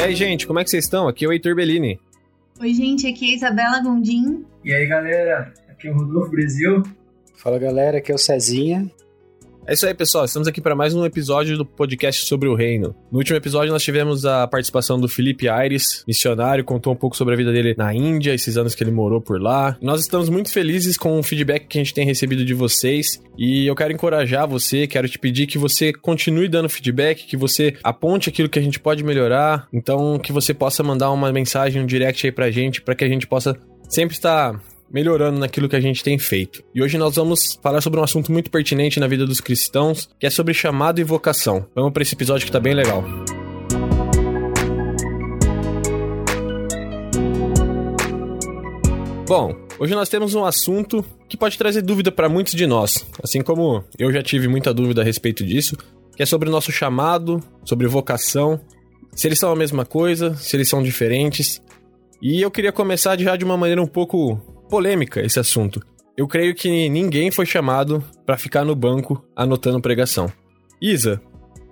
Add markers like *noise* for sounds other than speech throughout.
E aí, gente, como é que vocês estão? Aqui é o Heitor Bellini. Oi, gente, aqui é a Isabela Gondim. E aí, galera, aqui é o Rodolfo Brasil. Fala, galera, aqui é o Cezinha. É isso aí, pessoal. Estamos aqui para mais um episódio do podcast sobre o reino. No último episódio, nós tivemos a participação do Felipe Aires, missionário, contou um pouco sobre a vida dele na Índia, esses anos que ele morou por lá. Nós estamos muito felizes com o feedback que a gente tem recebido de vocês e eu quero encorajar você, quero te pedir que você continue dando feedback, que você aponte aquilo que a gente pode melhorar, então que você possa mandar uma mensagem, um direct aí pra gente, para que a gente possa sempre estar melhorando naquilo que a gente tem feito. E hoje nós vamos falar sobre um assunto muito pertinente na vida dos cristãos, que é sobre chamado e vocação. Vamos para esse episódio que tá bem legal. Bom, hoje nós temos um assunto que pode trazer dúvida para muitos de nós, assim como eu já tive muita dúvida a respeito disso, que é sobre o nosso chamado, sobre vocação, se eles são a mesma coisa, se eles são diferentes. E eu queria começar já de uma maneira um pouco polêmica esse assunto. Eu creio que ninguém foi chamado para ficar no banco anotando pregação. Isa,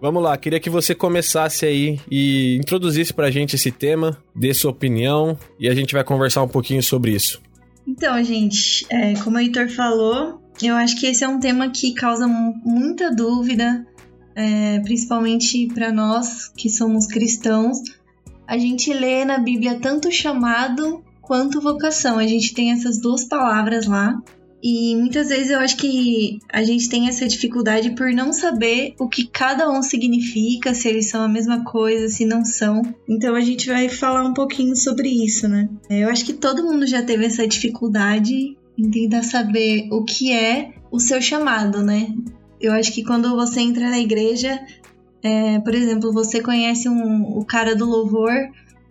vamos lá, queria que você começasse aí e introduzisse pra gente esse tema, dê sua opinião e a gente vai conversar um pouquinho sobre isso. Então, gente, é, como o Heitor falou, eu acho que esse é um tema que causa muita dúvida, é, principalmente para nós que somos cristãos. A gente lê na Bíblia tanto chamado quanto vocação. A gente tem essas duas palavras lá. E muitas vezes eu acho que a gente tem essa dificuldade por não saber o que cada um significa, se eles são a mesma coisa, se não são. Então a gente vai falar um pouquinho sobre isso, né? Eu acho que todo mundo já teve essa dificuldade em tentar saber o que é o seu chamado, né? Eu acho que quando você entra na igreja, é, por exemplo, você conhece um, o cara do louvor,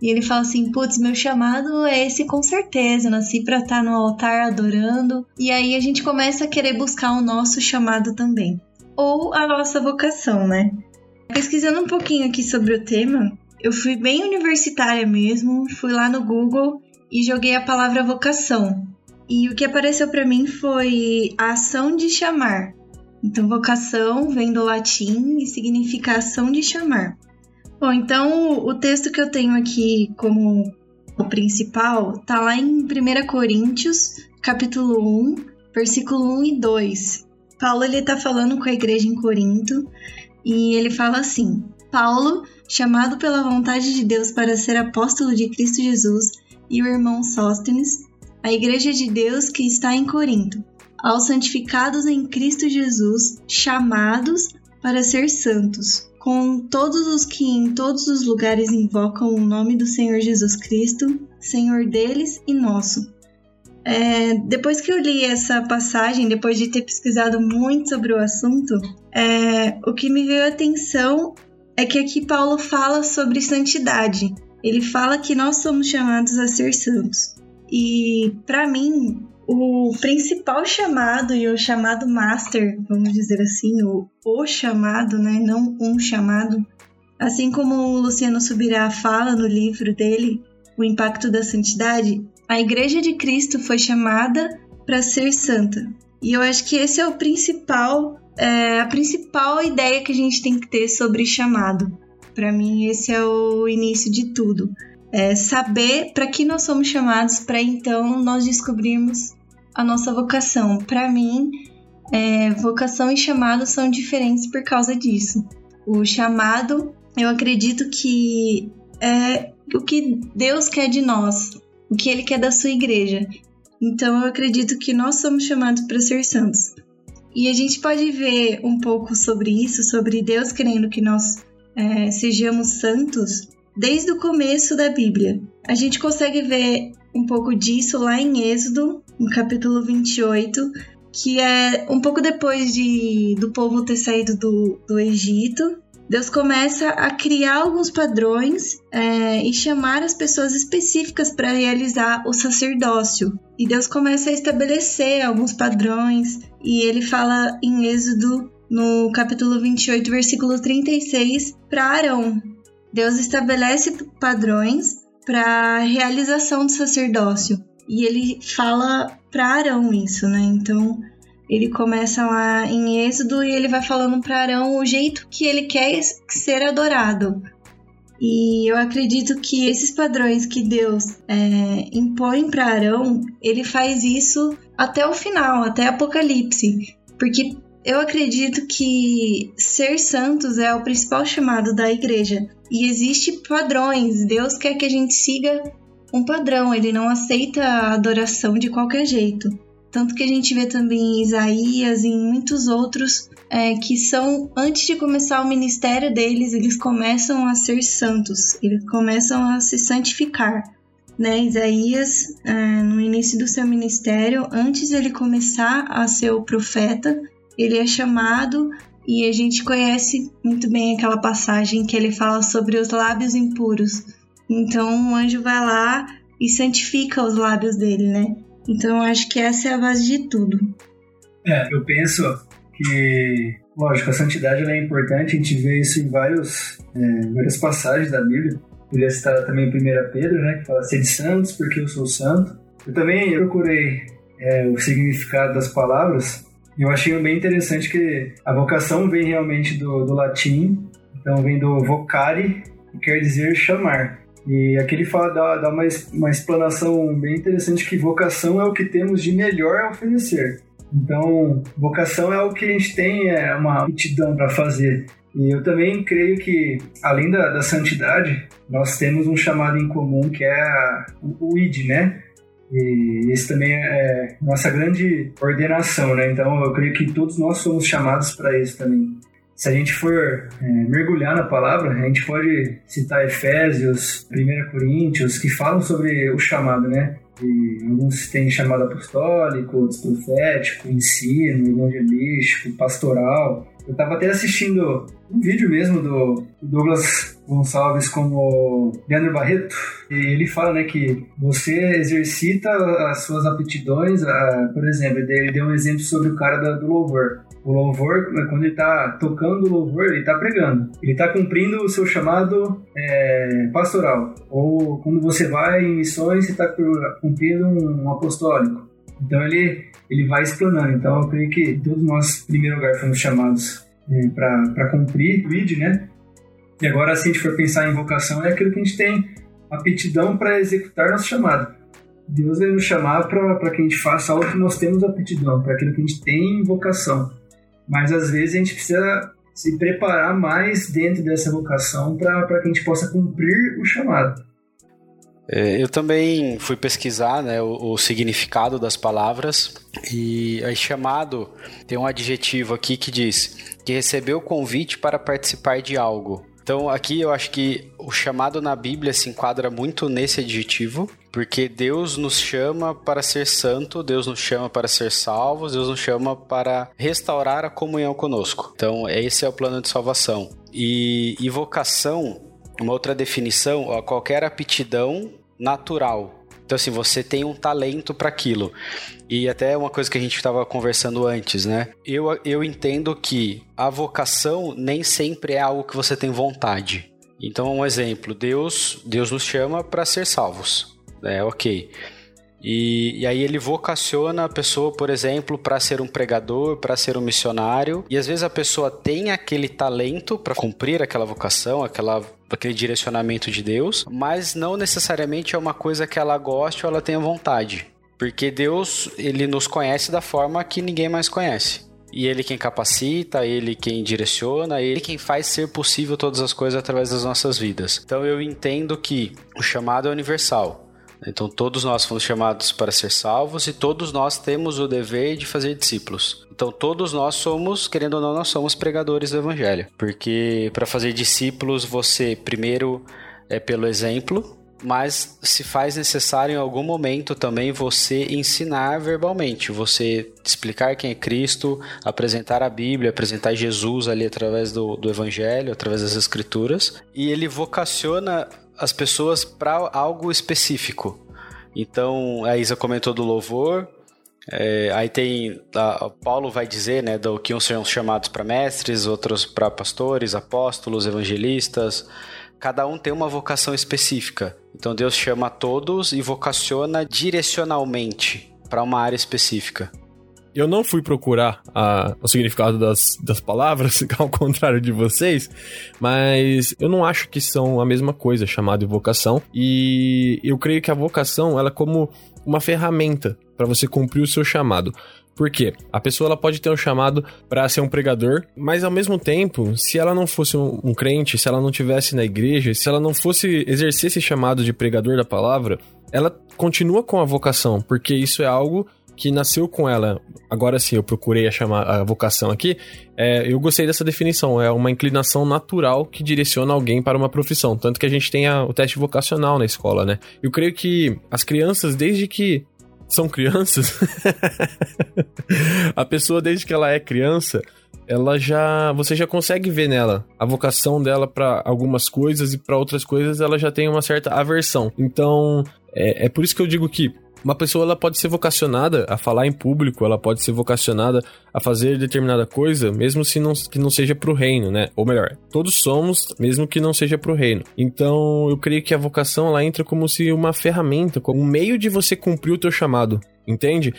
e ele fala assim: putz, meu chamado é esse com certeza, nasci para estar tá no altar adorando. E aí a gente começa a querer buscar o nosso chamado também. Ou a nossa vocação, né? Pesquisando um pouquinho aqui sobre o tema, eu fui bem universitária mesmo, fui lá no Google e joguei a palavra vocação. E o que apareceu para mim foi a ação de chamar. Então, vocação vem do latim e significa ação de chamar. Bom, então o texto que eu tenho aqui como o principal tá lá em 1 Coríntios, capítulo 1, versículo 1 e 2. Paulo ele tá falando com a igreja em Corinto e ele fala assim: Paulo, chamado pela vontade de Deus para ser apóstolo de Cristo Jesus, e o irmão Sóstenes, a igreja de Deus que está em Corinto, aos santificados em Cristo Jesus, chamados para ser santos com todos os que em todos os lugares invocam o nome do Senhor Jesus Cristo, Senhor deles e nosso. É, depois que eu li essa passagem, depois de ter pesquisado muito sobre o assunto, é, o que me veio à atenção é que aqui Paulo fala sobre santidade. Ele fala que nós somos chamados a ser santos. E para mim, o principal chamado e o chamado master, vamos dizer assim, o, o chamado, né, não um chamado, assim como o Luciano Subirá fala no livro dele, O Impacto da Santidade, a Igreja de Cristo foi chamada para ser santa. E eu acho que esse é o principal, é, a principal ideia que a gente tem que ter sobre chamado. Para mim, esse é o início de tudo. É saber para que nós somos chamados, para então nós descobrirmos a nossa vocação. Para mim, é, vocação e chamado são diferentes por causa disso. O chamado, eu acredito que é o que Deus quer de nós, o que Ele quer da sua igreja. Então, eu acredito que nós somos chamados para ser santos. E a gente pode ver um pouco sobre isso, sobre Deus querendo que nós é, sejamos santos, desde o começo da Bíblia. A gente consegue ver um pouco disso lá em Êxodo, no capítulo 28, que é um pouco depois de, do povo ter saído do, do Egito. Deus começa a criar alguns padrões é, e chamar as pessoas específicas para realizar o sacerdócio. E Deus começa a estabelecer alguns padrões, e ele fala em Êxodo, no capítulo 28, versículo 36, para Arão. Deus estabelece padrões para realização do sacerdócio. E ele fala para Arão isso, né? Então ele começa lá em Êxodo e ele vai falando para Arão o jeito que ele quer ser adorado. E eu acredito que esses padrões que Deus é, impõe para Arão, ele faz isso até o final, até Apocalipse. Porque eu acredito que ser santos é o principal chamado da igreja. E existe padrões. Deus quer que a gente siga um padrão. Ele não aceita a adoração de qualquer jeito. Tanto que a gente vê também em Isaías e em muitos outros é, que são, antes de começar o ministério deles, eles começam a ser santos, eles começam a se santificar. Né? Isaías, é, no início do seu ministério, antes ele começar a ser o profeta, ele é chamado e a gente conhece muito bem aquela passagem que ele fala sobre os lábios impuros. Então o anjo vai lá e santifica os lábios dele, né? Então acho que essa é a base de tudo. É, eu penso que, lógico, a santidade é importante, a gente vê isso em vários, é, várias passagens da Bíblia. Queria citar também 1 Pedro, né, que fala ser de santos porque eu sou santo. Eu também procurei é, o significado das palavras eu achei bem interessante que a vocação vem realmente do, do latim, então vem do vocare, que quer dizer chamar. E aqui ele fala, dá, dá uma, uma explanação bem interessante que vocação é o que temos de melhor a oferecer. Então, vocação é o que a gente tem, é uma aptidão para fazer. E eu também creio que, além da, da, santidade, nós temos um chamado em comum que é a, o, o ID, né? E esse também é nossa grande ordenação, né? Então eu creio que todos nós somos chamados para isso também se a gente for é, mergulhar na palavra, a gente pode citar Efésios, 1 Coríntios, que falam sobre o chamado, né? E alguns têm chamado apostólico, outros profético, ensino, evangelístico, pastoral. Eu estava até assistindo um vídeo mesmo do Douglas Gonçalves com o Leandro Barreto, e ele fala né, que você exercita as suas aptidões, a, por exemplo, ele deu um exemplo sobre o cara do louvor. O louvor, quando ele está tocando o louvor, ele está pregando. Ele está cumprindo o seu chamado é, pastoral. Ou quando você vai em missões, você está cumprindo um apostólico. Então ele, ele vai explanando. Então eu creio que todos nós, em primeiro lugar, fomos chamados é, para cumprir o ID, né? E agora, se a gente for pensar em vocação, é aquilo que a gente tem aptidão para executar nosso chamado. Deus vai nos chamar para que a gente faça algo que nós temos aptidão, para aquilo que a gente tem vocação. Mas às vezes a gente precisa se preparar mais dentro dessa vocação para que a gente possa cumprir o chamado. É, eu também fui pesquisar né, o, o, significado das palavras e aí chamado tem um adjetivo aqui que diz que recebeu convite para participar de algo. Então aqui eu acho que o chamado na Bíblia se enquadra muito nesse adjetivo, porque Deus nos chama para ser santo, Deus nos chama para ser salvos, Deus nos chama para restaurar a comunhão conosco. Então esse é o plano de salvação. E, e vocação, uma outra definição, ó, qualquer aptidão natural. Então, assim, você tem um talento para aquilo. E até uma coisa que a gente estava conversando antes, né? Eu, eu entendo que a vocação nem sempre é algo que você tem vontade. Então, um exemplo: Deus, Deus nos chama para ser salvos. É ok. E, e, aí ele vocaciona a pessoa, por exemplo, para ser um pregador, para ser um missionário. E às vezes a pessoa tem aquele talento para cumprir aquela vocação, aquela, aquele direcionamento de Deus, mas não necessariamente é uma coisa que ela goste ou ela tenha vontade. Porque Deus, ele nos conhece da forma que ninguém mais conhece. E ele quem capacita, ele quem direciona, ele quem faz ser possível todas as coisas através das nossas vidas. Então eu entendo que o chamado é universal. Então todos nós fomos chamados para ser salvos e todos nós temos o dever de fazer discípulos. Então todos nós somos, querendo ou não, nós somos pregadores do evangelho, porque para fazer discípulos você primeiro é pelo exemplo, mas se faz necessário em algum momento também você ensinar verbalmente, você explicar quem é Cristo, apresentar a Bíblia, apresentar Jesus ali através do, do Evangelho, através das Escrituras, e ele vocaciona as pessoas para algo específico. Então, a Isa comentou do louvor, é, aí tem. A, Paulo vai dizer, né, do que uns serão chamados para mestres, outros para pastores, apóstolos, evangelistas. Cada um tem uma vocação específica. Então Deus chama todos e vocaciona direcionalmente para uma área específica. Eu não fui procurar a, o significado das, das palavras, *laughs* ao contrário de vocês, mas eu não acho que são a mesma coisa, chamada vocação. E eu creio que a vocação, ela é como uma ferramenta para você cumprir o seu chamado. Por quê? A pessoa ela pode ter um chamado para ser um pregador, mas ao mesmo tempo, se ela não fosse um, um crente, se ela não tivesse na igreja, se ela não fosse exercer esse chamado de pregador da palavra, ela continua com a vocação, porque isso é algo que nasceu com ela. Agora sim, eu procurei a, chamar, a vocação aqui. É, eu gostei dessa definição. É uma inclinação natural que direciona alguém para uma profissão. Tanto que a gente tem a, o teste vocacional na escola, né? Eu creio que as crianças, desde que são crianças, *laughs* a pessoa desde que ela é criança, ela já você já consegue ver nela a vocação dela para algumas coisas e para outras coisas ela já tem uma certa aversão. Então, é, é por isso que eu digo que uma pessoa ela pode ser vocacionada a falar em público, ela pode ser vocacionada a fazer determinada coisa, mesmo se não, que não seja pro reino, né? Ou melhor, todos somos, mesmo que não seja pro reino. Então, eu creio que a vocação ela entra como se uma ferramenta, como um meio de você cumprir o teu chamado, entende?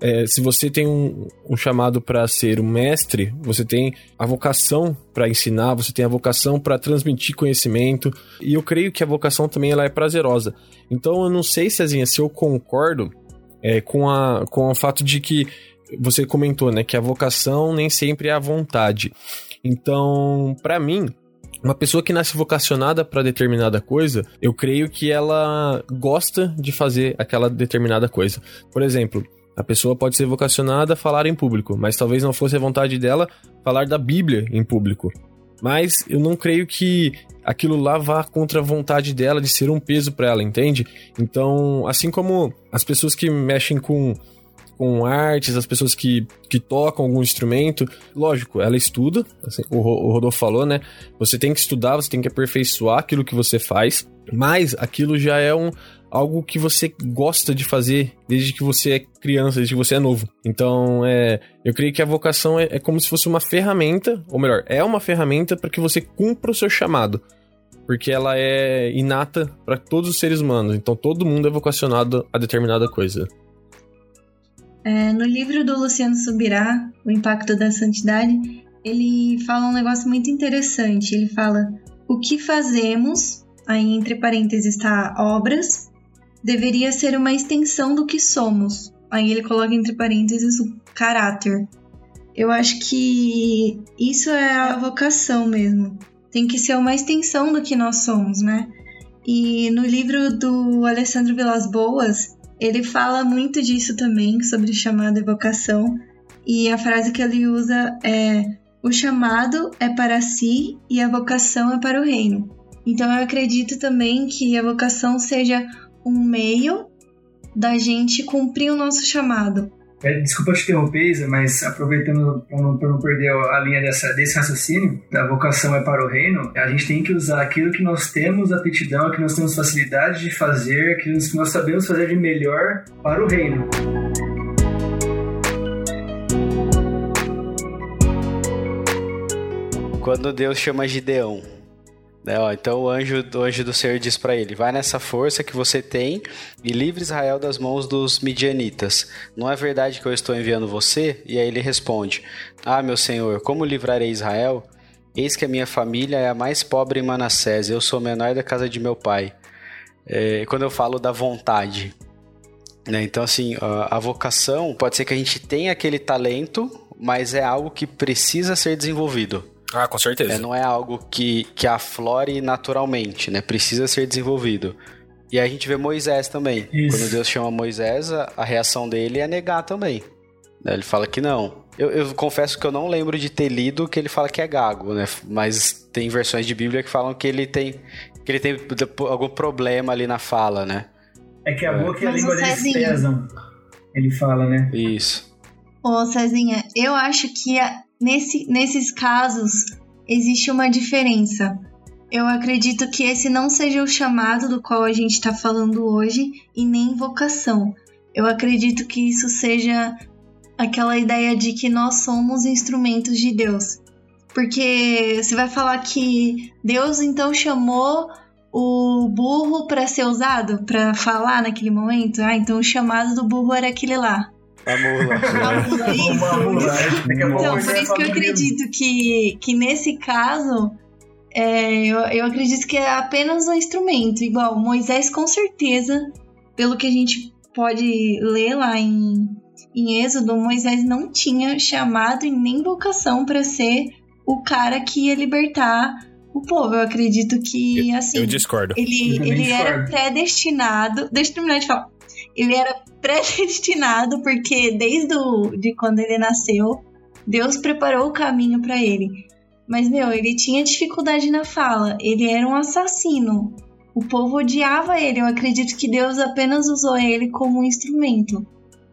É, se você tem um, um chamado para ser um mestre, você tem a vocação para ensinar, você tem a vocação para transmitir conhecimento, e eu creio que a vocação também ela é prazerosa. Então eu não sei, Cezinha, se eu concordo é, com, a, com o fato de que você comentou, né, que a vocação nem sempre é a vontade. Então, para mim, uma pessoa que nasce vocacionada para determinada coisa, eu creio que ela gosta de fazer aquela determinada coisa. Por exemplo, a pessoa pode ser vocacionada a falar em público, mas talvez não fosse a vontade dela falar da Bíblia em público. Mas eu não creio que aquilo lá vá contra a vontade dela de ser um peso para ela, entende? Então, assim como as pessoas que mexem com com artes, as pessoas que, que tocam algum instrumento. Lógico, ela estuda, assim, o, o Rodolfo falou, né? Você tem que estudar, você tem que aperfeiçoar aquilo que você faz, mas aquilo já é um, algo que você gosta de fazer desde que você é criança, desde que você é novo. Então, é, eu creio que a vocação é, é como se fosse uma ferramenta, ou melhor, é uma ferramenta para que você cumpra o seu chamado. Porque ela é inata para todos os seres humanos. Então, todo mundo é vocacionado a determinada coisa. É, no livro do Luciano Subirá, O Impacto da Santidade, ele fala um negócio muito interessante. Ele fala: o que fazemos, aí entre parênteses está obras, deveria ser uma extensão do que somos. Aí ele coloca entre parênteses o caráter. Eu acho que isso é a vocação mesmo. Tem que ser uma extensão do que nós somos, né? E no livro do Alessandro Vilas Boas, ele fala muito disso também, sobre chamada e vocação. E a frase que ele usa é: o chamado é para si e a vocação é para o reino. Então eu acredito também que a vocação seja um meio da gente cumprir o nosso chamado. É, desculpa te interromper, Isa, mas aproveitando para não, não, perder a linha dessa, desse raciocínio, da vocação é para o reino, a gente tem que usar aquilo que nós temos aptidão, que nós temos facilidade de fazer, aquilo que nós sabemos fazer de melhor para o reino. Quando Deus chama Gideão, né, ó, então o anjo, o anjo do Senhor diz para ele: Vai nessa força que você tem e livre Israel das mãos dos midianitas. Não é verdade que eu estou enviando você? E aí ele responde: Ah, meu Senhor, como livrarei Israel? Eis que a minha família é a mais pobre em Manassés, eu sou menor da casa de meu pai. É, quando eu falo da vontade, né, então assim, a, a vocação pode ser que a gente tenha aquele talento, mas é algo que precisa ser desenvolvido. Ah, com certeza. É, não é algo que, que aflore naturalmente, né? Precisa ser desenvolvido. E aí a gente vê Moisés também. Isso. Quando Deus chama Moisés, a, a, reação dele é negar também. Né? Ele fala que não. Eu, eu, confesso que eu não lembro de ter lido que ele fala que é gago, né? Mas tem versões de Bíblia que falam que ele tem que ele tem algum problema ali na fala, né? É que a boca é. e a língua deles pesam. Ele fala, né? Isso. Ô, Cezinha, eu acho que a, Nesse, nesses casos, existe uma diferença. Eu acredito que esse não seja o chamado do qual a gente está falando hoje e nem vocação. Eu acredito que isso seja aquela ideia de que nós somos instrumentos de Deus. Porque você vai falar que Deus então chamou o burro para ser usado, para falar naquele momento. Ah, então o chamado do burro era aquele lá. A mula. *laughs* Uma Então, por isso que eu acredito que, que nesse caso, é, eu, eu acredito que é apenas um instrumento. Igual Moisés, com certeza, pelo que a gente pode ler lá em, em Êxodo, Moisés não tinha chamado e nem vocação para ser o cara que ia libertar o povo. Eu acredito que, assim, Eu discordo. Eu ele, também ele era discordo. predestinado. Deixa eu terminar de falar. Ele era predestinado porque desde o, de quando ele nasceu, Deus preparou o caminho para ele. Mas, meu, ele tinha dificuldade na fala. Ele era um assassino. O povo odiava ele. Eu acredito que Deus apenas usou ele como um instrumento.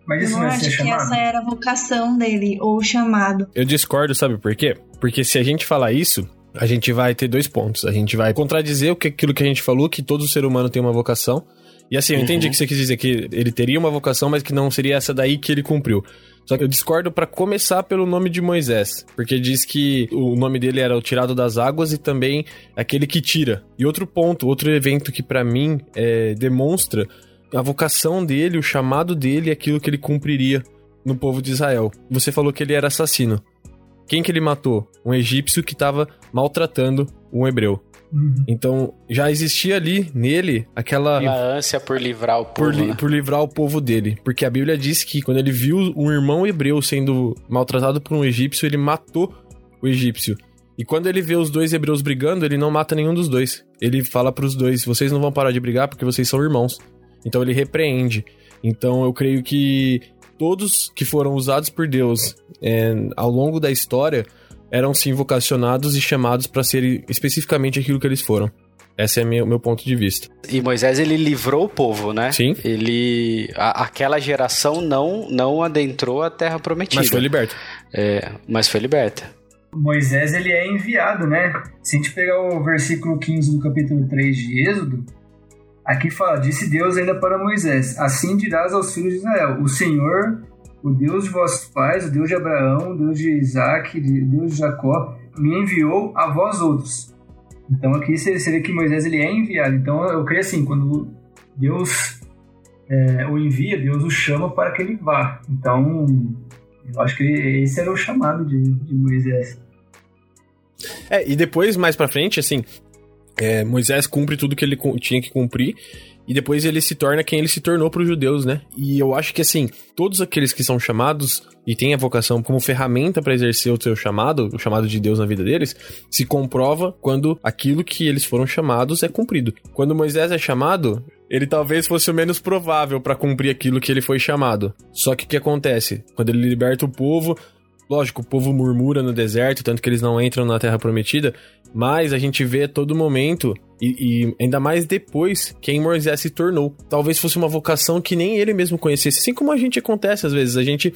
Mas Eu isso não vai acho ser que chamado? essa era a vocação dele, ou o chamado. Eu discordo, sabe por quê? Porque se a gente falar isso, a gente vai ter dois pontos. A gente vai contradizer o que, aquilo que a gente falou, que todo ser humano tem uma vocação. E assim, eu entendi Uhum. que você quis dizer que ele teria uma vocação, mas que não seria essa daí que ele cumpriu. Só que eu discordo pra começar pelo nome de Moisés, porque diz que o nome dele era o tirado das águas e também aquele que tira. E outro ponto, outro evento que pra mim é, demonstra a vocação dele, o chamado dele, aquilo que ele cumpriria no povo de Israel. Você falou que ele era assassino. Quem que ele matou? Um egípcio que estava maltratando um hebreu. Uhum. Então, já existia ali nele aquela A ânsia por livrar o por, povo, li- né? por livrar o povo dele. Porque a Bíblia diz que quando ele viu um irmão hebreu sendo maltratado por um egípcio, ele matou o egípcio. E quando ele vê os dois hebreus brigando, ele não mata nenhum dos dois. Ele fala pros dois: vocês não vão parar de brigar porque vocês são irmãos. Então ele repreende. Então eu creio que todos que foram usados por Deus é, ao longo da história eram sim vocacionados e chamados para serem especificamente aquilo que eles foram. Esse é meu, meu ponto de vista. E Moisés, ele livrou o povo, né? Sim. Ele... a- aquela geração não, não adentrou a terra prometida. Mas foi liberto. É, mas foi liberta. Moisés ele é enviado, né? Se a gente pegar o versículo 15 do capítulo 3 de Êxodo, aqui fala: Disse Deus ainda para Moisés: Assim dirás aos filhos de Israel: O Senhor, o Deus de vossos pais, o Deus de Abraão, o Deus de Isaac, o Deus de Jacó, me enviou a vós outros. Então aqui seria seria que Moisés ele é enviado. Então eu creio assim: quando Deus é, o envia, Deus o chama para que ele vá. Então eu acho que esse era o chamado de, de Moisés. É, e depois, mais pra frente, assim, é, Moisés cumpre tudo que ele tinha que cumprir. E depois ele se torna quem ele se tornou para os judeus, né? E eu acho que, assim, todos aqueles que são chamados e têm a vocação como ferramenta para exercer o seu chamado, o chamado de Deus na vida deles, se comprova quando aquilo que eles foram chamados é cumprido. Quando Moisés é chamado, ele talvez fosse o menos provável para cumprir aquilo que ele foi chamado. Só que o que acontece? Quando ele liberta o povo, Lógico, o povo murmura no deserto, tanto que eles não entram na Terra Prometida, mas a gente vê a todo momento, e, e ainda mais depois, quem Moisés se tornou. Talvez fosse uma vocação que nem ele mesmo conhecesse, assim como a gente acontece às vezes. A gente.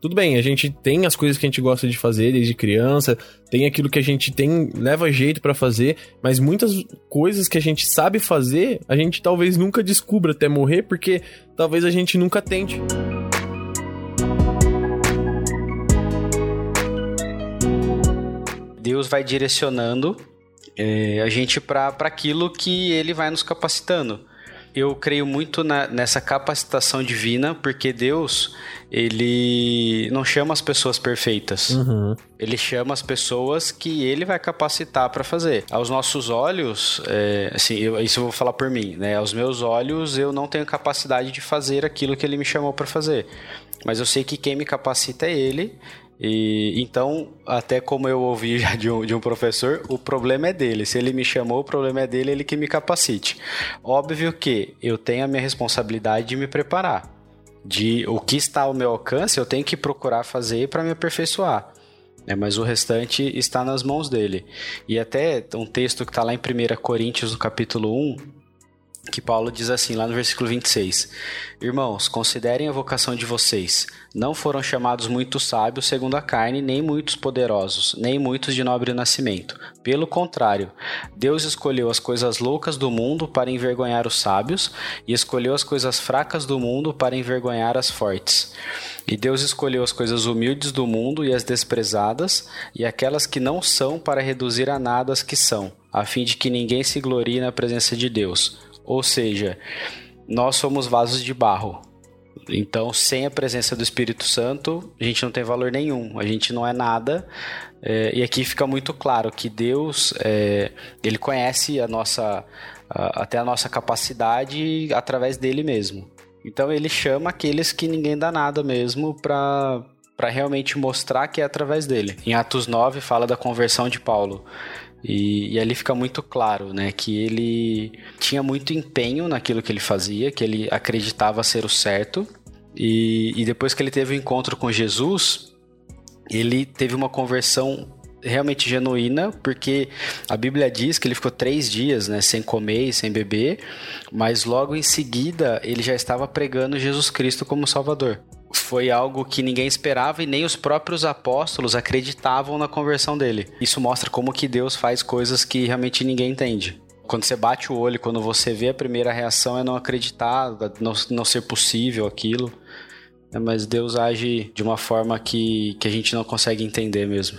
Tudo bem, a gente tem as coisas que a gente gosta de fazer desde criança, tem aquilo que a gente tem, leva jeito pra fazer, mas muitas coisas que a gente sabe fazer, a gente talvez nunca descubra até morrer, porque talvez a gente nunca tente. Deus vai direcionando é, a gente para aquilo que ele vai nos capacitando. Eu creio muito na- nessa capacitação divina, porque Deus, ele não chama as pessoas perfeitas. Uhum. Ele chama as pessoas que ele vai capacitar para fazer. Aos nossos olhos, é, assim, eu- isso eu vou falar por mim, né? Aos meus olhos, eu não tenho capacidade de fazer aquilo que ele me chamou para fazer. Mas eu sei que quem me capacita é ele. E então, até como eu ouvi já de um, de um professor, o problema é dele. Se ele me chamou, o problema é dele, ele que me capacite. Óbvio que eu tenho a minha responsabilidade de me preparar. De o que está ao meu alcance, eu tenho que procurar fazer para me aperfeiçoar né, mas o restante está nas mãos dele. E até um texto que está lá em 1 Coríntios, no capítulo 1, que Paulo diz assim, lá no versículo 26: Irmãos, considerem a vocação de vocês. Não foram chamados muitos sábios segundo a carne, nem muitos poderosos, nem muitos de nobre nascimento. Pelo contrário, Deus escolheu as coisas loucas do mundo para envergonhar os sábios, e escolheu as coisas fracas do mundo para envergonhar as fortes. E Deus escolheu as coisas humildes do mundo e as desprezadas, e aquelas que não são para reduzir a nada as que são, a fim de que ninguém se glorie na presença de Deus. Ou seja, nós somos vasos de barro. Então, sem a presença do Espírito Santo, a gente não tem valor nenhum, a gente não é nada. É, e aqui fica muito claro que Deus, é, ele conhece a nossa, a, até a nossa capacidade através dele mesmo. Então, ele chama aqueles que ninguém dá nada mesmo para para realmente mostrar que é através dele. Em Atos 9 fala da conversão de Paulo. E, e, ali fica muito claro, né, que ele tinha muito empenho naquilo que ele fazia, que ele acreditava ser o certo. E, e depois que ele teve o um encontro com Jesus, ele teve uma conversão realmente genuína, porque a Bíblia diz que ele ficou três dias, né, sem comer e sem beber, mas logo em seguida ele já estava pregando Jesus Cristo como Salvador foi algo que ninguém esperava e nem os próprios apóstolos acreditavam na conversão dele. Isso mostra como que Deus faz coisas que realmente ninguém entende. Quando você bate o olho, quando você vê a primeira reação é não acreditar, não, não ser possível aquilo. Mas Deus age de uma forma que, que a gente não consegue entender mesmo.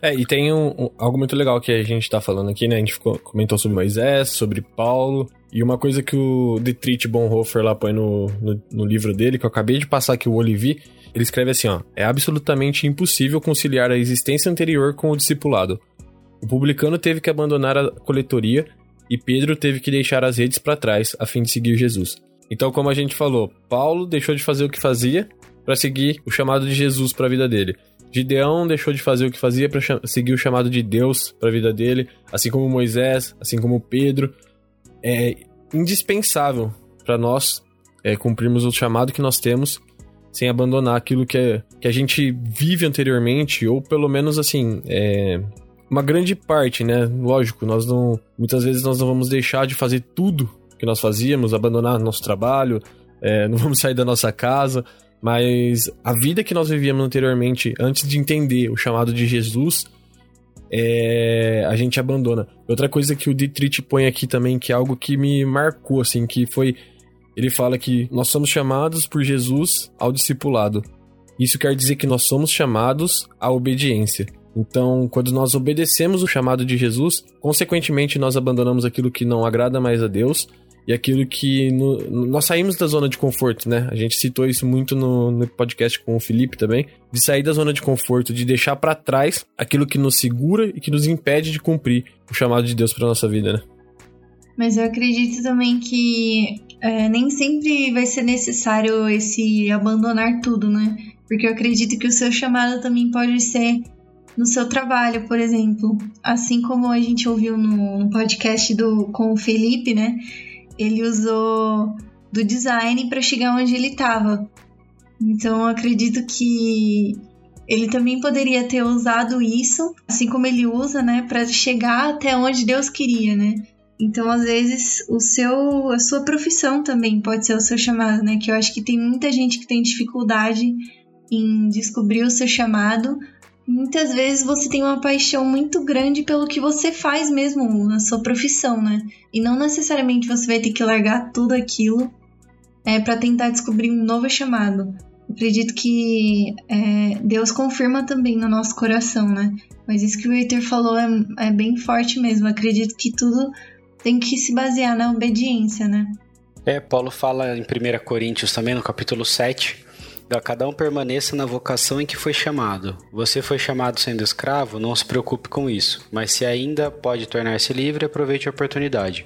É, e tem um, um, algo muito legal que a gente tá falando aqui, né? A gente ficou, comentou sobre Moisés, sobre Paulo, e uma coisa que o Dietrich Bonhoeffer lá põe no, no, no, livro dele, que eu acabei de passar aqui o Olivier, ele escreve assim, ó, é absolutamente impossível conciliar a existência anterior com o discipulado. O publicano teve que abandonar a coletoria e Pedro teve que deixar as redes para trás a fim de seguir Jesus. Então, como a gente falou, Paulo deixou de fazer o que fazia para seguir o chamado de Jesus para a vida dele. Gideão deixou de fazer o que fazia para seguir o chamado de Deus para a vida dele, assim como Moisés, assim como Pedro é indispensável para nós é, cumprirmos o chamado que nós temos sem abandonar aquilo que, é, que a gente vive anteriormente, ou pelo menos assim, é, uma grande parte, né? Lógico, nós não. Muitas vezes nós não vamos deixar de fazer tudo que nós fazíamos, abandonar nosso trabalho, é, não vamos sair da nossa casa, mas a vida que nós vivíamos anteriormente, antes de entender o chamado de Jesus, é, a gente abandona. Outra coisa que o Dietrich põe aqui também, que é algo que me marcou, assim, que foi. Ele fala que nós somos chamados por Jesus ao discipulado. Isso quer dizer que nós somos chamados à obediência. Então, quando nós obedecemos o chamado de Jesus, consequentemente nós abandonamos aquilo que não agrada mais a Deus e aquilo que no, nós saímos da zona de conforto, né? A gente citou isso muito no, no podcast com o Felipe também, de sair da zona de conforto, de deixar para trás aquilo que nos segura e que nos impede de cumprir o chamado de Deus para nossa vida, né? Mas eu acredito também que é, nem sempre vai ser necessário esse abandonar tudo, né? Porque eu acredito que o seu chamado também pode ser no seu trabalho, por exemplo. Assim como a gente ouviu no podcast do, com o Felipe, né? Ele usou do design para chegar onde ele estava. Então acredito que ele também poderia ter usado isso, assim como ele usa, né, para chegar até onde Deus queria, né? Então, às vezes, o seu, a sua profissão também pode ser o seu chamado, né? Que eu acho que tem muita gente que tem dificuldade em descobrir o seu chamado, muitas vezes você tem uma paixão muito grande pelo que você faz mesmo na sua profissão, né? E não necessariamente você vai ter que largar tudo aquilo é, para tentar descobrir um novo chamado. Eu acredito que é, Deus confirma também no nosso coração, né? Mas isso que o Heitor falou é, é bem forte mesmo. Eu acredito que tudo tem que se basear na obediência, né? É, Paulo fala em 1 Coríntios também, no capítulo 7, cada um permaneça na vocação em que foi chamado. Você foi chamado sendo escravo, não se preocupe com isso, mas se ainda pode tornar-se livre, aproveite a oportunidade.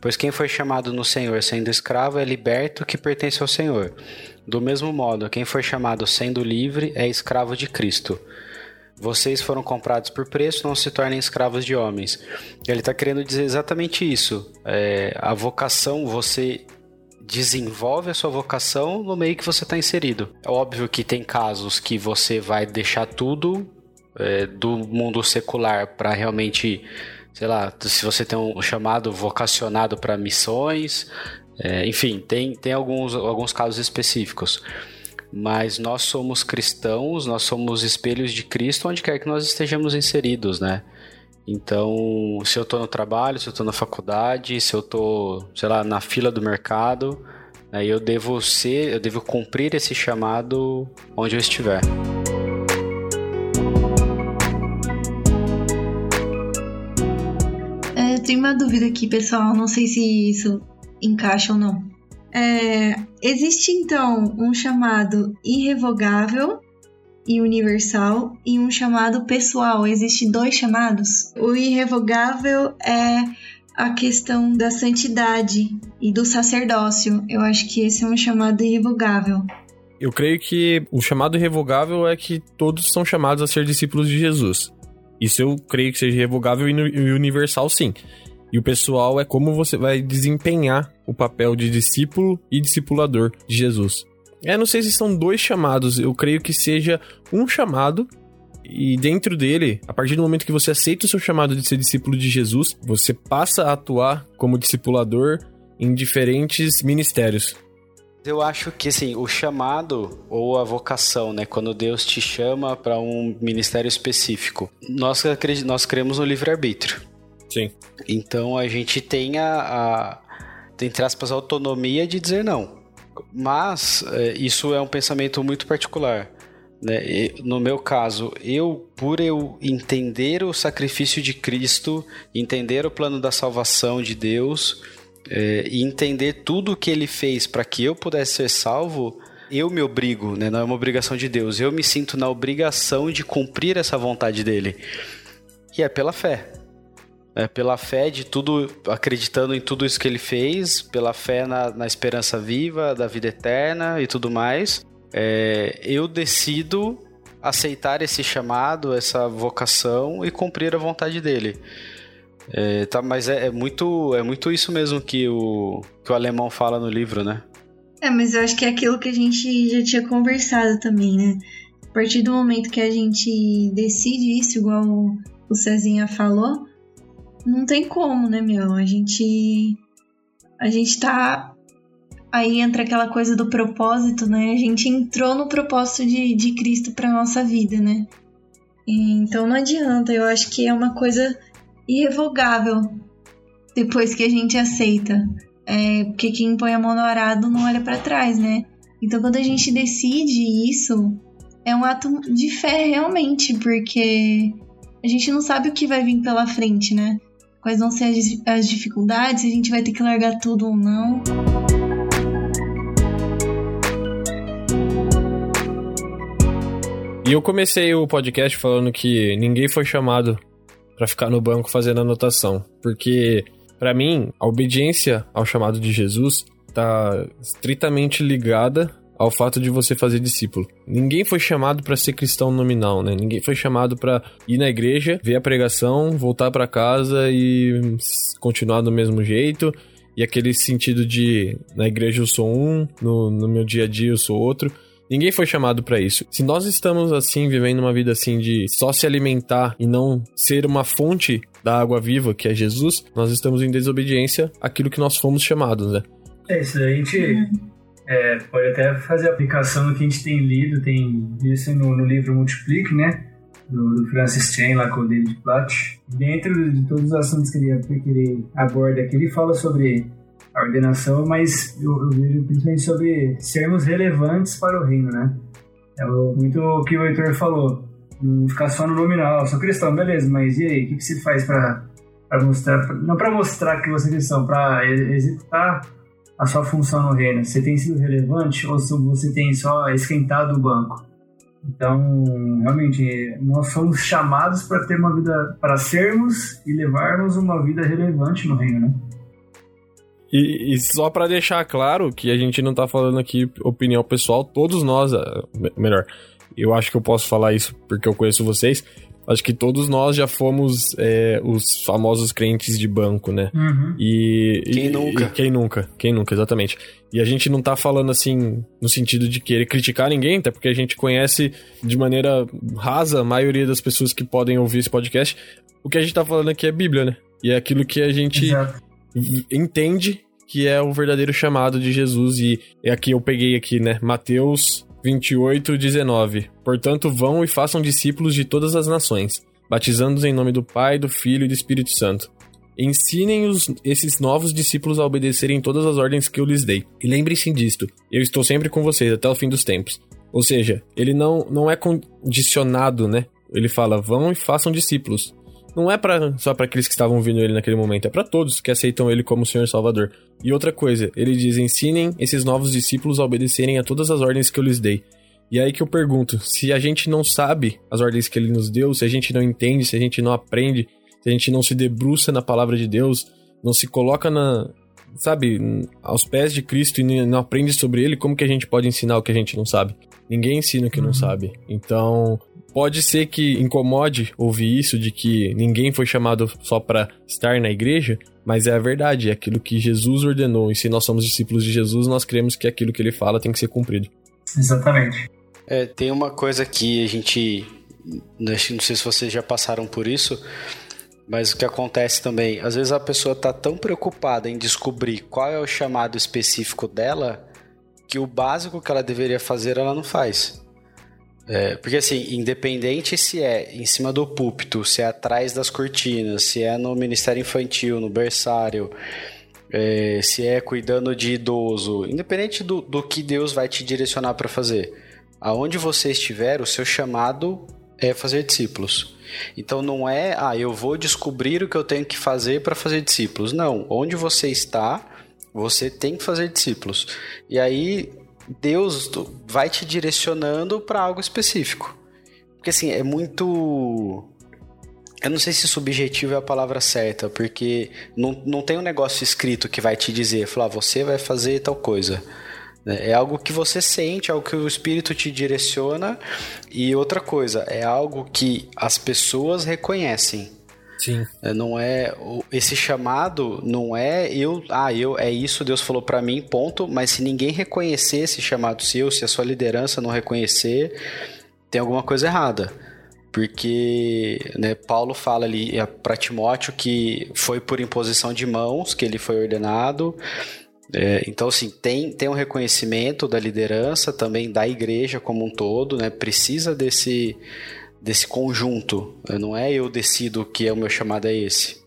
Pois quem foi chamado no Senhor sendo escravo é liberto que pertence ao Senhor. Do mesmo modo, quem foi chamado sendo livre é escravo de Cristo. Vocês foram comprados por preço, não se tornem escravos de homens. Ele está querendo dizer exatamente isso. É, a vocação, você desenvolve a sua vocação no meio que você está inserido. É óbvio que tem casos que você vai deixar tudo é, do mundo secular para realmente, sei lá, se você tem um chamado vocacionado para missões, é, enfim, tem, tem alguns, alguns casos específicos. Mas nós somos cristãos, nós somos espelhos de Cristo onde quer que nós estejamos inseridos, né? Então, se eu estou no trabalho, se eu estou na faculdade, se eu estou, sei lá, na fila do mercado, aí eu devo ser, eu devo cumprir esse chamado onde eu estiver. É, eu tenho uma dúvida aqui, pessoal. Não sei se isso encaixa ou não. É, existe então um chamado irrevogável e universal e um chamado pessoal. Existem dois chamados. O irrevogável é a questão da santidade e do sacerdócio. Eu acho que esse é um chamado irrevogável. Eu creio que o chamado irrevogável é que todos são chamados a ser discípulos de Jesus. Isso eu creio que seja irrevogável e universal, sim. E o pessoal é como você vai desempenhar o papel de discípulo e discipulador de Jesus. É, não sei se são dois chamados, eu creio que seja um chamado e dentro dele, a partir do momento que você aceita o seu chamado de ser discípulo de Jesus, você passa a atuar como discipulador em diferentes ministérios. Eu acho que assim, o chamado ou a vocação, né, quando Deus te chama para um ministério específico, nós, nós cremos no livre-arbítrio. Sim. Então a gente tem a, a entre aspas, a autonomia de dizer não. Mas é, isso é um pensamento muito particular. Né? No meu caso, eu, por eu entender o sacrifício de Cristo, entender o plano da salvação de Deus é, e entender tudo o que ele fez para que eu pudesse ser salvo, eu me obrigo, né? não é uma obrigação de Deus, eu me sinto na obrigação de cumprir essa vontade dele. E é pela fé é, pela fé de tudo, acreditando em tudo isso que ele fez, pela fé na, na esperança viva, da vida eterna e tudo mais, é, eu decido aceitar esse chamado, essa vocação e cumprir a vontade dele. É, tá, mas é, é, muito, é muito isso mesmo que o, que o alemão fala no livro, né? É, mas eu acho que é aquilo que a gente já tinha conversado também, né? A partir do momento que a gente decide isso, igual o Cezinha falou, não tem como, né, meu? A gente. A gente tá. Aí entra aquela coisa do propósito, né? A gente entrou no propósito de, de Cristo pra nossa vida, né? Então não adianta, eu acho que é uma coisa irrevogável depois que a gente aceita. É, porque quem põe a mão no arado não olha para trás, né? Então quando a gente decide isso, é um ato de fé realmente, porque a gente não sabe o que vai vir pela frente, né? Quais vão ser as, dificuldades, se a gente vai ter que largar tudo ou não. E eu comecei o podcast falando que ninguém foi chamado para ficar no banco fazendo anotação, porque para mim a obediência ao chamado de Jesus está estritamente ligada ao fato de você fazer discípulo. Ninguém foi chamado para ser cristão nominal, né? Ninguém foi chamado para ir na igreja, ver a pregação, voltar para casa e continuar do mesmo jeito. E aquele sentido de na igreja eu sou um, no, no meu dia a dia eu sou outro. Ninguém foi chamado para isso. Se nós estamos assim, vivendo uma vida assim de só se alimentar e não ser uma fonte da água viva, que é Jesus, nós estamos em desobediência àquilo que nós fomos chamados, né? É isso, a gente. É, pode até fazer aplicação no que a gente tem lido, tem isso no, no livro Multiplique, né? Do, do, Francis Chan, lá com o David Platt. Dentro de todos os assuntos que ele, que ele aborda aqui, ele fala sobre a ordenação, mas eu, eu vejo principalmente sobre sermos relevantes para o reino, né? É muito o que o Heitor falou. Não ficar só no nominal, sou cristão, beleza, mas e aí? O que, que você faz para mostrar? Não para mostrar que você é cristão, para executar a sua função no reino? Você tem sido relevante ou você tem só esquentado o banco? Então, realmente, nós somos chamados para ter uma vida, para sermos e levarmos uma vida relevante no reino, né? E, e só para deixar claro que a gente não tá falando aqui opinião pessoal, todos nós, ah, melhor, eu acho que eu posso falar isso porque eu conheço vocês, acho que todos nós já fomos é, os famosos crentes de banco, né? Uhum. E, quem e, nunca? E quem nunca? Quem nunca, exatamente. E a gente não tá falando assim no sentido de querer criticar ninguém, até porque a gente conhece de maneira rasa a maioria das pessoas que podem ouvir esse podcast. O que a gente tá falando aqui é Bíblia, né? E é aquilo que a gente Exato. entende que é o verdadeiro chamado de Jesus. E é aqui eu peguei aqui, né? Mateus 28, 19. Portanto, vão e façam discípulos de todas as nações, batizando-os em nome do Pai, do Filho e do Espírito Santo. Ensinem os, esses novos discípulos a obedecerem todas as ordens que eu lhes dei. E lembrem-se disto: eu estou sempre com vocês até o fim dos tempos. Ou seja, ele não, não é condicionado, né? Ele fala: vão e façam discípulos. Não é para só para aqueles que estavam ouvindo ele naquele momento, é para todos que aceitam ele como Senhor Salvador. E outra coisa, ele diz: ensinem esses novos discípulos a obedecerem a todas as ordens que eu lhes dei. E aí que eu pergunto: se a gente não sabe as ordens que ele nos deu, se a gente não entende, se a gente não aprende, se a gente não se debruça na palavra de Deus, não se coloca na, sabe, aos pés de Cristo e não aprende sobre ele, como que a gente pode ensinar o que a gente não sabe? Ninguém ensina o que uhum. não sabe. Então, pode ser que incomode ouvir isso de que ninguém foi chamado só para estar na igreja, mas é a verdade, é aquilo que Jesus ordenou. E se nós somos discípulos de Jesus, nós cremos que aquilo que ele fala tem que ser cumprido. Exatamente. É, tem uma coisa que a gente. Não sei se vocês já passaram por isso, mas o que acontece também, às vezes a pessoa está tão preocupada em descobrir qual é o chamado específico dela que o básico que ela deveria fazer ela não faz. É, porque assim, independente se é em cima do púlpito, se é atrás das cortinas, se é no ministério infantil, no berçário, é, se é cuidando de idoso, independente do, do que Deus vai te direcionar para fazer, aonde você estiver, o seu chamado é fazer discípulos. Então não é, ah, eu vou descobrir o que eu tenho que fazer para fazer discípulos. Não, onde você está, você tem que fazer discípulos. E aí Deus vai te direcionando para algo específico. Porque assim, é muito eu não sei se subjetivo é a palavra certa, porque não, não tem um negócio escrito que vai te dizer, falar, ah, você vai fazer tal coisa. Né? É algo que você sente, é algo que o espírito te direciona. E outra coisa, é algo que as pessoas reconhecem. Sim. É, não é esse chamado não é eu, ah, eu é isso Deus falou para mim, ponto, mas se ninguém reconhecer esse chamado seu, se a sua liderança não reconhecer, tem alguma coisa errada. Porque né, Paulo fala ali é, para Timóteo que foi por imposição de mãos que ele foi ordenado, é, então, assim, tem, tem um reconhecimento da liderança, também da igreja como um todo, né? Precisa desse, desse conjunto. Não é eu decido que é o meu chamado é esse.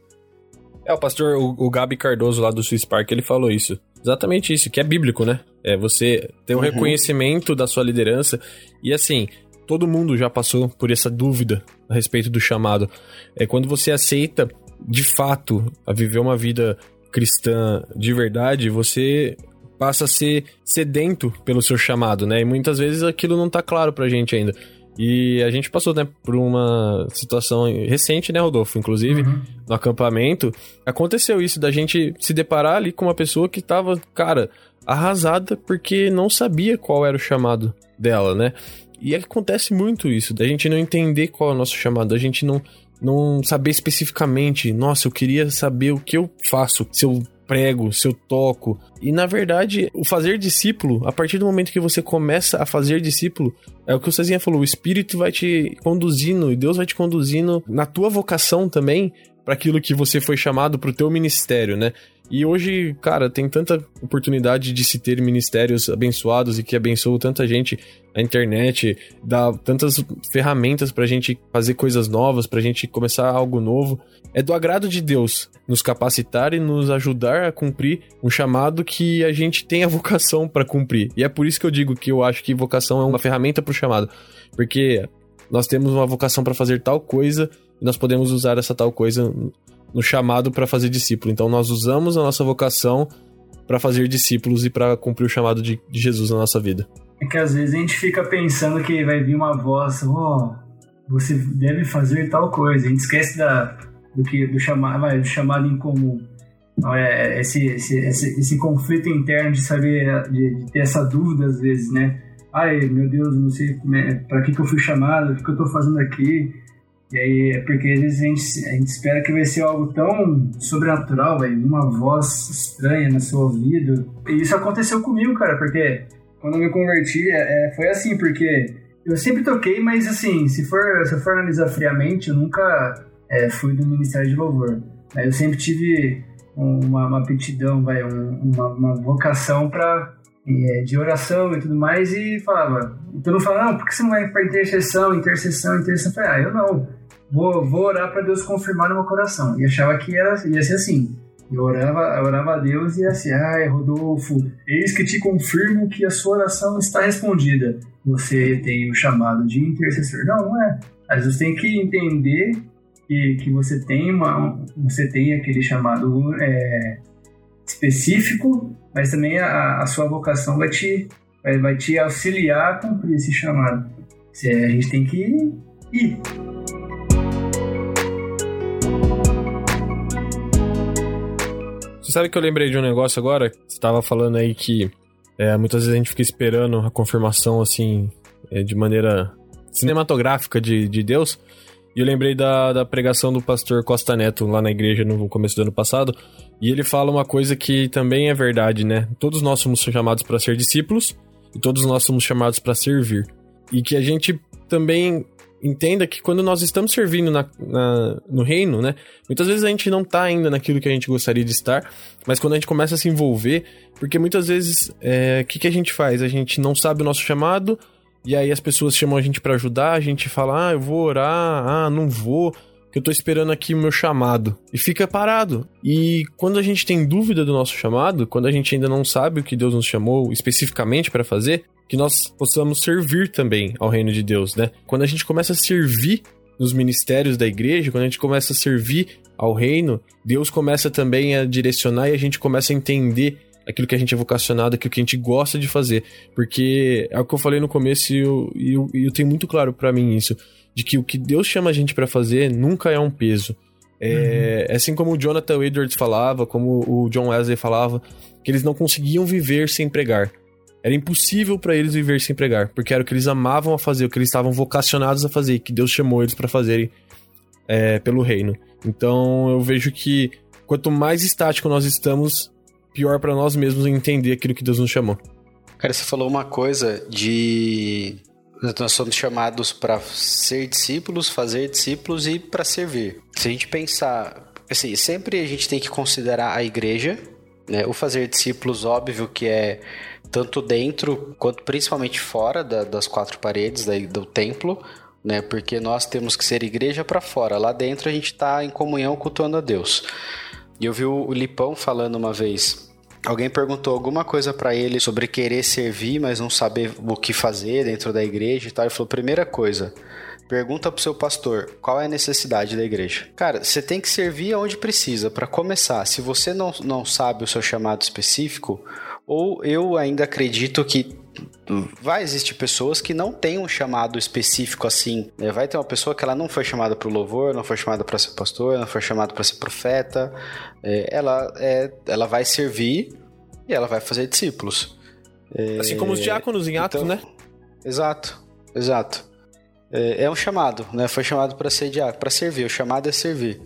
É, o pastor, o, o Gabi Cardoso lá do Swiss Park, ele falou isso. Exatamente isso, que é bíblico, né? É você ter um uhum. reconhecimento da sua liderança. E assim, todo mundo já passou por essa dúvida a respeito do chamado. É quando você aceita de fato a viver uma vida cristã de verdade, você passa a ser sedento pelo seu chamado, né? E muitas vezes aquilo não tá claro pra gente ainda. E a gente passou, né, por uma situação recente, né, Rodolfo? Inclusive, uhum. no acampamento, aconteceu isso, da gente se deparar ali com uma pessoa que tava, cara, arrasada porque não sabia qual era o chamado dela, né? E acontece muito isso, da gente não entender qual é o nosso chamado, a gente não não saber especificamente, nossa, eu queria saber o que eu faço, se eu prego, se eu toco. E na verdade, o fazer discípulo, a partir do momento que você começa a fazer discípulo, é o que o Cezinha falou, o Espírito vai te conduzindo e Deus vai te conduzindo na tua vocação também para aquilo que você foi chamado para o teu ministério, né? E hoje, cara, tem tanta oportunidade de se ter ministérios abençoados e que abençoam tanta gente. A internet dá tantas ferramentas pra gente fazer coisas novas, pra gente começar algo novo. É do agrado de Deus nos capacitar e nos ajudar a cumprir um chamado que a gente tem a vocação para cumprir. E é por isso que eu digo que eu acho que vocação é uma ferramenta pro chamado. Porque nós temos uma vocação para fazer tal coisa nós podemos usar essa tal coisa no chamado para fazer discípulo. Então nós usamos a nossa vocação para fazer discípulos e para cumprir o chamado de, de, Jesus na nossa vida. É que às vezes a gente fica pensando que vai vir uma voz, oh, você deve fazer tal coisa. A gente esquece da, do que do chamado, vai, do chamado em comum. Então, é, esse, esse, esse, esse, conflito interno de saber, de, de, ter essa dúvida às vezes, né? Ai, meu Deus, não sei é, para que, que eu fui chamado, o que eu estou fazendo aqui. E aí é porque a gente, a gente espera que vai ser algo tão sobrenatural, velho, uma voz estranha no seu ouvido. E isso aconteceu comigo, cara, porque quando eu me converti, é, é, foi assim, porque eu sempre toquei, mas assim, se for, se for analisar friamente, eu nunca é, fui do Ministério de Louvor. Eu sempre tive uma, uma aptidão, vai, um, uma, uma vocação para é, de oração e tudo mais, e falava, então não falava, não, por que você não vai para intercessão, intercessão, intercessão? Eu falei, ah, eu não vou, vou orar para Deus confirmar no meu coração. E achava que era, ia ser assim. Eu orava, eu orava a Deus e ia assim, ai, Rodolfo, eis que te confirmo que a sua oração está respondida. Você tem o chamado de intercessor. Não, não é. Às vezes tem que entender que, que você tem uma, você tem aquele chamado é, específico, mas também a, a sua vocação vai te, vai, vai te auxiliar a cumprir esse chamado. A gente tem que ir. Você sabe que eu lembrei de um negócio agora? Você estava falando aí que é, muitas vezes a gente fica esperando a confirmação, assim, é, de maneira cinematográfica de, de Deus. E eu lembrei da, da pregação do pastor Costa Neto lá na igreja no começo do ano passado. E ele fala uma coisa que também é verdade, né? Todos nós somos chamados para ser discípulos e todos nós somos chamados para servir. E que a gente também entenda que quando nós estamos servindo na, na, no reino, né? Muitas vezes a gente não tá ainda naquilo que a gente gostaria de estar, mas quando a gente começa a se envolver, porque muitas vezes o é, que, que a gente faz? A gente não sabe o nosso chamado, e aí as pessoas chamam a gente para ajudar, a gente fala, ah, eu vou orar, ah, não vou, que eu tô esperando aqui o meu chamado. E fica parado. E quando a gente tem dúvida do nosso chamado, quando a gente ainda não sabe o que Deus nos chamou especificamente para fazer, que nós possamos servir também ao reino de Deus, né? Quando a gente começa a servir nos ministérios da igreja, quando a gente começa a servir ao reino, Deus começa também a direcionar e a gente começa a entender aquilo que a gente é vocacionado, aquilo que a gente gosta de fazer. Porque é o que eu falei no começo e eu, eu, eu tenho muito claro para mim isso, de que o que Deus chama a gente para fazer nunca é um peso. É, uhum. assim como o Jonathan Edwards falava, como o John Wesley falava, que eles não conseguiam viver sem pregar. Era impossível para eles viver sem pregar, porque era o que eles amavam a fazer, o que eles estavam vocacionados a fazer, que Deus chamou eles para fazerem é, pelo reino. Então eu vejo que quanto mais estático nós estamos, pior para nós mesmos entender aquilo que Deus nos chamou. Cara, você falou uma coisa de nós somos chamados para ser discípulos, fazer discípulos e para servir. Se a gente pensar, assim, sempre a gente tem que considerar a igreja, né? O fazer discípulos, óbvio que é tanto dentro quanto principalmente fora da, das quatro paredes da, do templo, né? Porque nós temos que ser igreja para fora. Lá dentro a gente está em comunhão cultuando a Deus. E eu vi o Lipão falando uma vez. Alguém perguntou alguma coisa para ele sobre querer servir, mas não saber o que fazer dentro da igreja e tal. Ele falou: primeira coisa, pergunta pro seu pastor qual é a necessidade da igreja. Cara, você tem que servir aonde precisa. Para começar, se você não, não sabe o seu chamado específico, ou eu ainda acredito que vai existir pessoas que não têm um chamado específico assim. Né? Vai ter uma pessoa que ela não foi chamada para o louvor, não foi chamada para ser pastor, não foi chamada para ser profeta. É, ela, é, ela vai servir e ela vai fazer discípulos. É, assim como os diáconos em Atos, então, né? Exato, exato. É, é, um chamado, né? Foi chamado para ser diácono, para servir. O chamado é servir.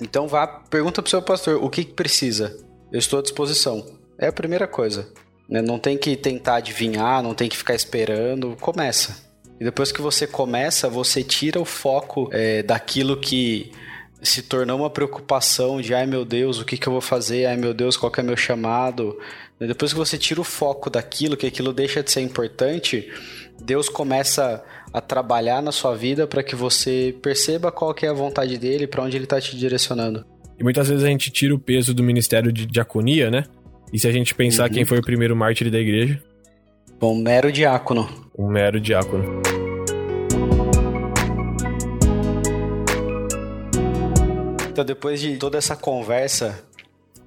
Então vá, pergunta para o seu pastor o que, que precisa. Eu estou à disposição. É a primeira coisa. Né? Não tem que tentar adivinhar, não tem que ficar esperando. Começa. E depois que você começa, você tira o foco é, daquilo que se tornou uma preocupação de ai meu Deus, o que, que eu vou fazer? Ai meu Deus, qual que é meu chamado? E depois que você tira o foco daquilo, que aquilo deixa de ser importante, Deus começa a trabalhar na sua vida para que você perceba qual que é a vontade dele, para onde ele está te direcionando. E muitas vezes a gente tira o peso do ministério de diaconia, né? E se a gente pensar uhum. quem foi o primeiro mártir da igreja? Um mero diácono. Um mero diácono. Então, depois de toda essa conversa,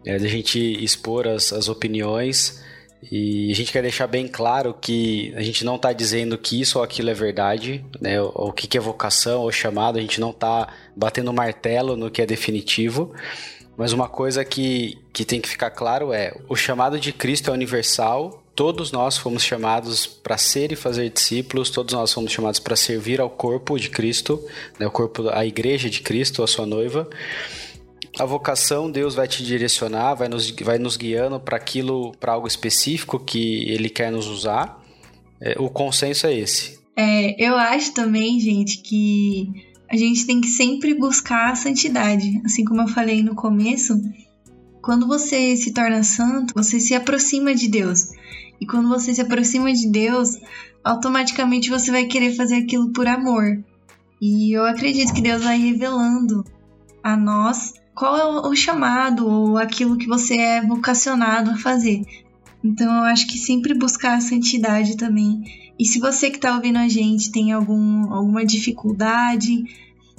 é, de a gente expor as, as opiniões, e a gente quer deixar bem claro que a gente não está dizendo que isso ou aquilo é verdade, né? O, o que, que é vocação ou chamado, a gente não está batendo martelo no que é definitivo. Mas uma coisa que, que tem que ficar claro é: o chamado de Cristo é universal. Todos nós fomos chamados para ser e fazer discípulos, todos nós fomos chamados para servir ao corpo de Cristo, né, o corpo, a igreja de Cristo, a sua noiva. A vocação, Deus vai te direcionar, vai nos, vai nos guiando para aquilo, para algo específico que Ele quer nos usar. É, o consenso é esse. É, eu acho também, gente, que a gente tem que sempre buscar a santidade. Assim como eu falei no começo, quando você se torna santo, você se aproxima de Deus. E quando você se aproxima de Deus, automaticamente você vai querer fazer aquilo por amor. E eu acredito que Deus vai revelando a nós qual é o chamado ou aquilo que você é vocacionado a fazer. Então eu acho que sempre buscar a santidade também. E se você que está ouvindo a gente tem algum, alguma dificuldade,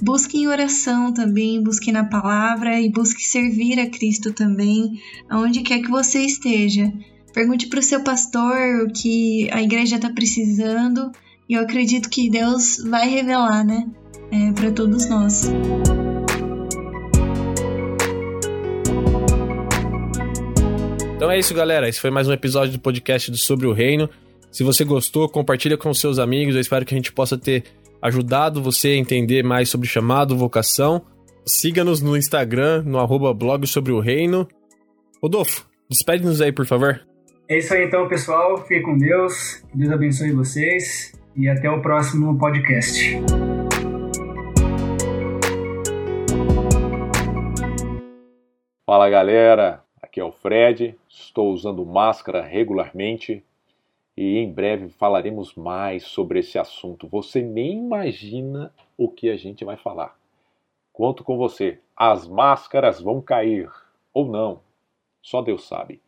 busque em oração também, busque na palavra e busque servir a Cristo também, aonde quer que você esteja. Pergunte para o seu pastor o que a igreja está precisando e eu acredito que Deus vai revelar, né, é, para todos nós. Então é isso, galera. Esse foi mais um episódio do podcast do Sobre o Reino. Se você gostou, compartilha com seus amigos. Eu espero que a gente possa ter ajudado você a entender mais sobre chamado, vocação. Siga-nos no Instagram, no arroba blog sobre o reino. Rodolfo, despede-nos aí, por favor. É isso aí então, pessoal. Fique com Deus. Deus abençoe vocês. E até o próximo podcast. Fala galera, aqui é o Fred. Estou usando máscara regularmente e em breve falaremos mais sobre esse assunto. Você nem imagina o que a gente vai falar. Conto com você. As máscaras vão cair ou não, só Deus sabe.